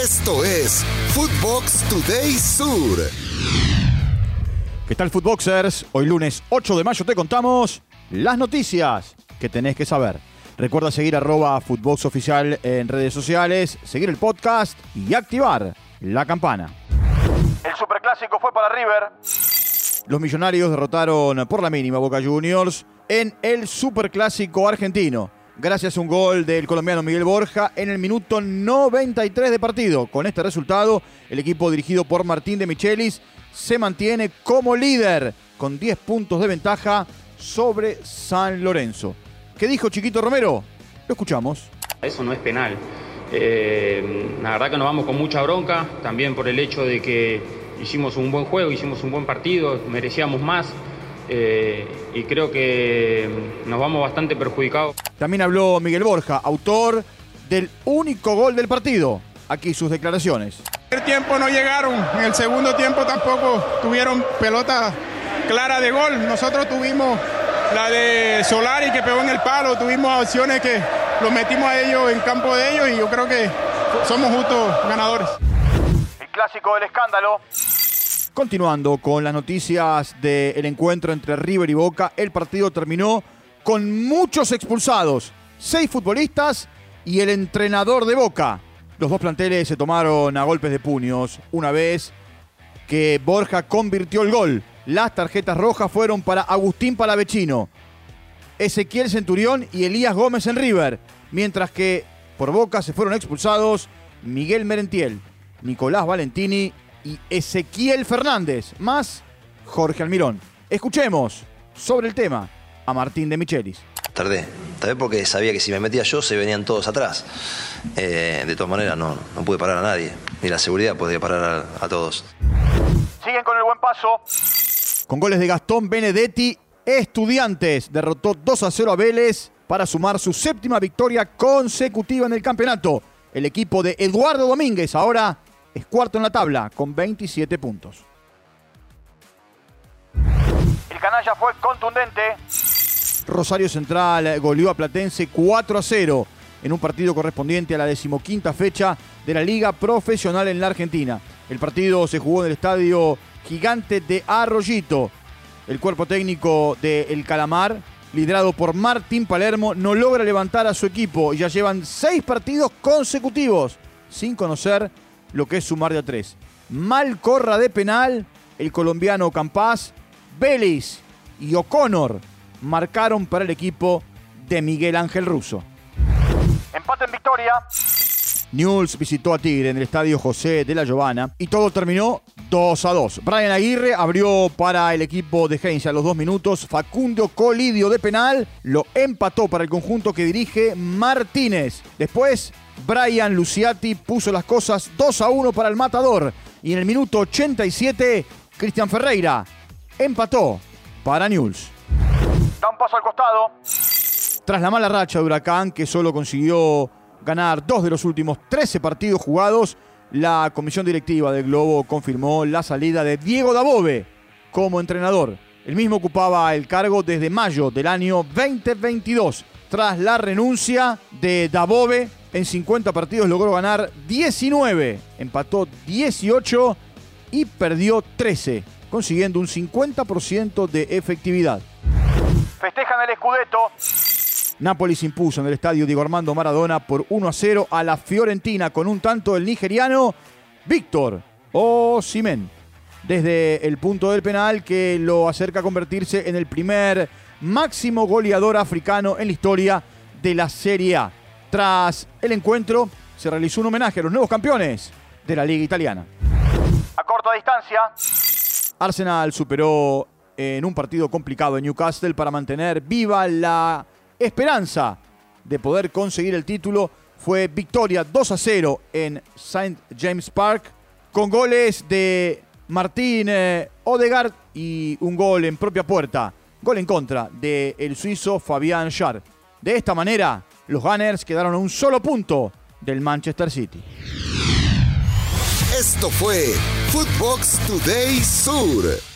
Esto es Footbox Today Sur. ¿Qué tal, Footboxers? Hoy lunes 8 de mayo te contamos las noticias que tenés que saber. Recuerda seguir arroba Footbox Oficial en redes sociales, seguir el podcast y activar la campana. El superclásico fue para River. Los millonarios derrotaron por la mínima Boca Juniors en el superclásico argentino gracias a un gol del colombiano Miguel Borja en el minuto 93 de partido. Con este resultado, el equipo dirigido por Martín de Michelis se mantiene como líder con 10 puntos de ventaja sobre San Lorenzo. ¿Qué dijo Chiquito Romero? Lo escuchamos. Eso no es penal. Eh, la verdad que nos vamos con mucha bronca, también por el hecho de que hicimos un buen juego, hicimos un buen partido, merecíamos más. Eh, y creo que nos vamos bastante perjudicados. También habló Miguel Borja, autor del único gol del partido. Aquí sus declaraciones. El tiempo no llegaron, en el segundo tiempo tampoco tuvieron pelota clara de gol. Nosotros tuvimos la de Solari que pegó en el palo, tuvimos opciones que los metimos a ellos en campo de ellos y yo creo que somos justos ganadores. El clásico del escándalo. Continuando con las noticias del encuentro entre River y Boca, el partido terminó con muchos expulsados, seis futbolistas y el entrenador de Boca. Los dos planteles se tomaron a golpes de puños una vez que Borja convirtió el gol. Las tarjetas rojas fueron para Agustín Palavecino, Ezequiel Centurión y Elías Gómez en River, mientras que por Boca se fueron expulsados Miguel Merentiel, Nicolás Valentini y Ezequiel Fernández, más Jorge Almirón. Escuchemos sobre el tema a Martín de Michelis. Tardé, tardé porque sabía que si me metía yo se venían todos atrás. Eh, de todas maneras no, no pude parar a nadie, ni la seguridad podía parar a, a todos. Siguen con el buen paso. Con goles de Gastón Benedetti, Estudiantes derrotó 2 a 0 a Vélez para sumar su séptima victoria consecutiva en el campeonato. El equipo de Eduardo Domínguez ahora es cuarto en la tabla con 27 puntos. El canalla fue contundente. Rosario Central goleó a Platense 4 a 0 en un partido correspondiente a la decimoquinta fecha de la Liga Profesional en la Argentina. El partido se jugó en el estadio Gigante de Arroyito. El cuerpo técnico de El Calamar, liderado por Martín Palermo, no logra levantar a su equipo y ya llevan seis partidos consecutivos sin conocer lo que es sumar de a tres. Mal corra de penal, el colombiano Campás, Vélez y O'Connor marcaron para el equipo de Miguel Ángel Russo. Empate en victoria. Newell's visitó a Tigre en el estadio José de la Giovana y todo terminó 2 a 2. Brian Aguirre abrió para el equipo de Heinz a los dos minutos. Facundo Colidio de penal lo empató para el conjunto que dirige Martínez. Después, Brian Luciati puso las cosas 2 a 1 para el matador. Y en el minuto 87, Cristian Ferreira empató para Newell's. Da un paso al costado. Tras la mala racha de Huracán, que solo consiguió ganar dos de los últimos 13 partidos jugados, la comisión directiva del Globo confirmó la salida de Diego Dabove como entrenador. El mismo ocupaba el cargo desde mayo del año 2022. Tras la renuncia de Dabove, en 50 partidos logró ganar 19, empató 18 y perdió 13, consiguiendo un 50% de efectividad. Festejan el Scudetto. Napoli se impuso en el estadio Diego Armando Maradona por 1 a 0 a la Fiorentina con un tanto del nigeriano Víctor Osimhen. Desde el punto del penal que lo acerca a convertirse en el primer máximo goleador africano en la historia de la Serie A. Tras el encuentro se realizó un homenaje a los nuevos campeones de la Liga Italiana. A corta distancia, Arsenal superó en un partido complicado en Newcastle para mantener viva la esperanza de poder conseguir el título. Fue victoria 2 a 0 en St. James Park con goles de Martín eh, Odegaard y un gol en propia puerta. Gol en contra del el suizo Fabián Schär. De esta manera, los Gunners quedaron a un solo punto del Manchester City. Esto fue Footbox Today Sur.